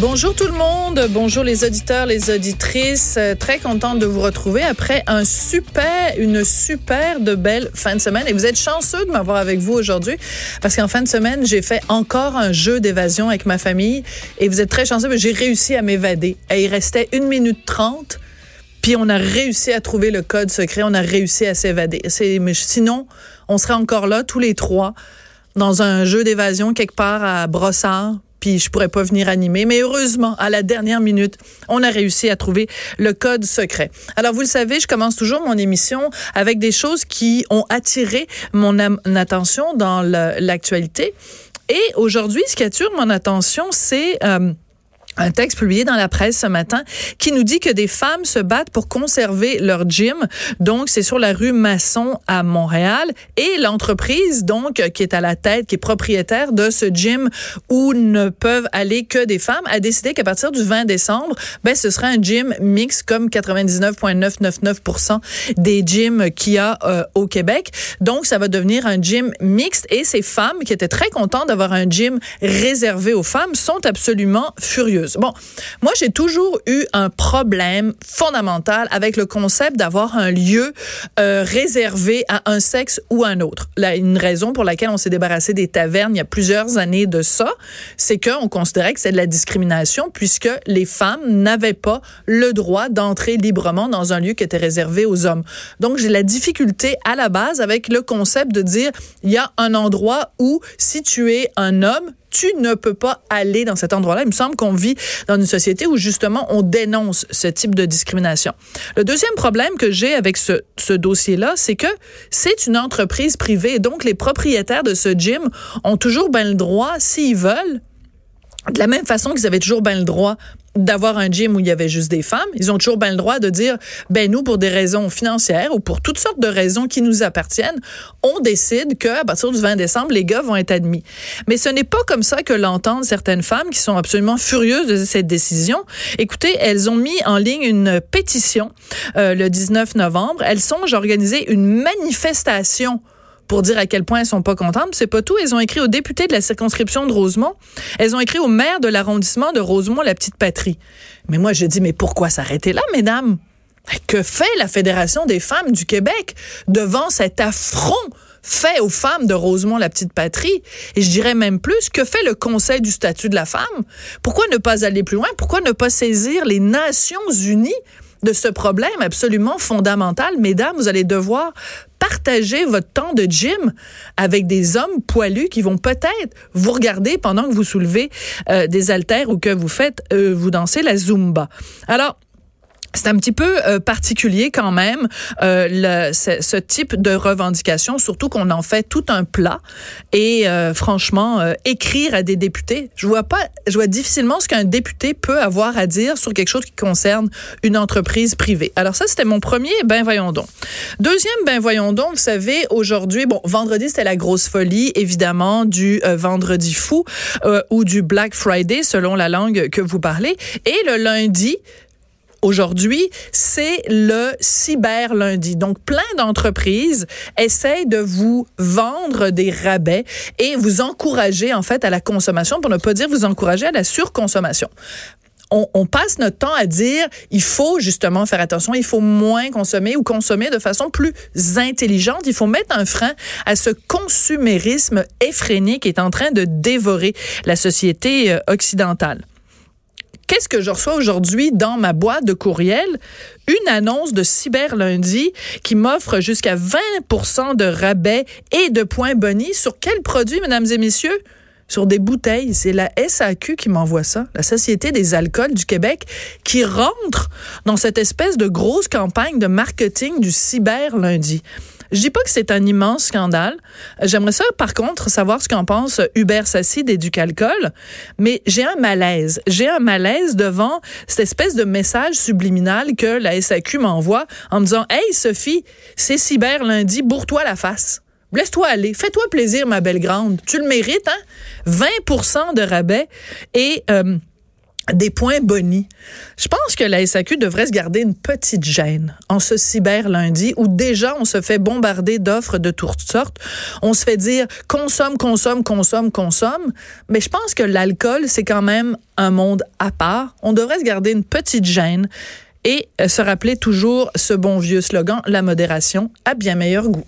Bonjour tout le monde, bonjour les auditeurs, les auditrices. Euh, très contente de vous retrouver après un super, une super de belle fin de semaine. Et vous êtes chanceux de m'avoir avec vous aujourd'hui parce qu'en fin de semaine, j'ai fait encore un jeu d'évasion avec ma famille et vous êtes très chanceux mais j'ai réussi à m'évader. Et il restait une minute trente. Puis on a réussi à trouver le code secret, on a réussi à s'évader. Sinon, on serait encore là tous les trois dans un jeu d'évasion quelque part à Brossard, puis je pourrais pas venir animer. Mais heureusement, à la dernière minute, on a réussi à trouver le code secret. Alors, vous le savez, je commence toujours mon émission avec des choses qui ont attiré mon, attention dans l'actualité. Et aujourd'hui, ce qui attire mon attention, c'est... Euh, un texte publié dans la presse ce matin qui nous dit que des femmes se battent pour conserver leur gym. Donc, c'est sur la rue Masson à Montréal. Et l'entreprise, donc, qui est à la tête, qui est propriétaire de ce gym où ne peuvent aller que des femmes, a décidé qu'à partir du 20 décembre, ben, ce sera un gym mix comme 99,999% des gyms qu'il y a euh, au Québec. Donc, ça va devenir un gym mixte et ces femmes qui étaient très contentes d'avoir un gym réservé aux femmes sont absolument furieuses. Bon, moi, j'ai toujours eu un problème fondamental avec le concept d'avoir un lieu euh, réservé à un sexe ou un autre. Là, une raison pour laquelle on s'est débarrassé des tavernes il y a plusieurs années de ça, c'est qu'on considérait que c'est de la discrimination puisque les femmes n'avaient pas le droit d'entrer librement dans un lieu qui était réservé aux hommes. Donc, j'ai la difficulté à la base avec le concept de dire, il y a un endroit où si tu es un homme, tu ne peux pas aller dans cet endroit-là. Il me semble qu'on vit dans une société où justement on dénonce ce type de discrimination. Le deuxième problème que j'ai avec ce, dossier-là, c'est que c'est une entreprise privée. Donc les propriétaires de ce gym ont toujours bien le droit, s'ils veulent, de la même façon qu'ils avaient toujours bien le droit d'avoir un gym où il y avait juste des femmes, ils ont toujours bien le droit de dire ben nous pour des raisons financières ou pour toutes sortes de raisons qui nous appartiennent, on décide que à partir du 20 décembre les gars vont être admis. Mais ce n'est pas comme ça que l'entendent certaines femmes qui sont absolument furieuses de cette décision. Écoutez, elles ont mis en ligne une pétition euh, le 19 novembre, elles songent à organiser une manifestation pour dire à quel point elles sont pas contentes. C'est pas tout. Elles ont écrit au député de la circonscription de Rosemont. Elles ont écrit au maire de l'arrondissement de Rosemont, la petite patrie. Mais moi, je dis, mais pourquoi s'arrêter là, mesdames? Que fait la Fédération des femmes du Québec devant cet affront fait aux femmes de Rosemont, la petite patrie? Et je dirais même plus, que fait le Conseil du statut de la femme? Pourquoi ne pas aller plus loin? Pourquoi ne pas saisir les Nations unies de ce problème absolument fondamental? Mesdames, vous allez devoir partager votre temps de gym avec des hommes poilus qui vont peut-être vous regarder pendant que vous soulevez euh, des haltères ou que vous faites, euh, vous dansez la Zumba. Alors, c'est un petit peu euh, particulier quand même euh, le, ce, ce, type de revendication, surtout qu'on en fait tout un plat. Et euh, franchement, euh, écrire à des députés, je vois pas, je vois difficilement ce qu'un député peut avoir à dire sur quelque chose qui concerne une entreprise privée. Alors ça, c'était mon premier. Ben voyons donc. Deuxième, ben voyons donc. Vous savez, aujourd'hui, bon, vendredi c'était la grosse folie, évidemment, du vendredi fou ou du Black Friday, selon la langue que vous parlez. Et le lundi, aujourd'hui, c'est le cyber lundi. Donc, plein d'entreprises essayent de vous vendre des rabais et vous encourager, en fait, à la consommation, pour ne pas dire vous encourager à la surconsommation. On, on, passe notre temps à dire il faut justement faire attention, il faut moins consommer ou consommer de façon plus intelligente. Il faut mettre un frein à ce consumérisme effréné qui est en train de dévorer la société euh, occidentale. Qu'est-ce que je reçois aujourd'hui dans ma boîte de courriel? Une annonce de Cyber Lundi qui m'offre jusqu'à 20% de rabais et de points bonus sur quel produit, mesdames et messieurs? sur des bouteilles. C'est la SAQ qui m'envoie ça, la Société des alcools du Québec, qui rentre dans cette espèce de grosse campagne de marketing du cyber lundi. Je dis pas que c'est un immense scandale. J'aimerais ça, par contre, savoir ce qu'en pense Hubert Sassi d'Éducalcool, mais j'ai un malaise. J'ai un malaise devant cette espèce de message subliminal que la SAQ m'envoie en me disant, Hey, Sophie, c'est cyber lundi, bourre-toi la face. Laisse-toi aller. Fais-toi plaisir, ma belle grande. Tu le mérites, hein? 20% de rabais et euh, des points bonis. Je pense que la SAQ devrait se garder une petite gêne en ce cyber lundi où déjà on se fait bombarder d'offres de toutes sortes. On se fait dire consomme, consomme, consomme, consomme. Mais je pense que l'alcool, c'est quand même un monde à part. On devrait se garder une petite gêne et se rappeler toujours ce bon vieux slogan, la modération a bien meilleur goût.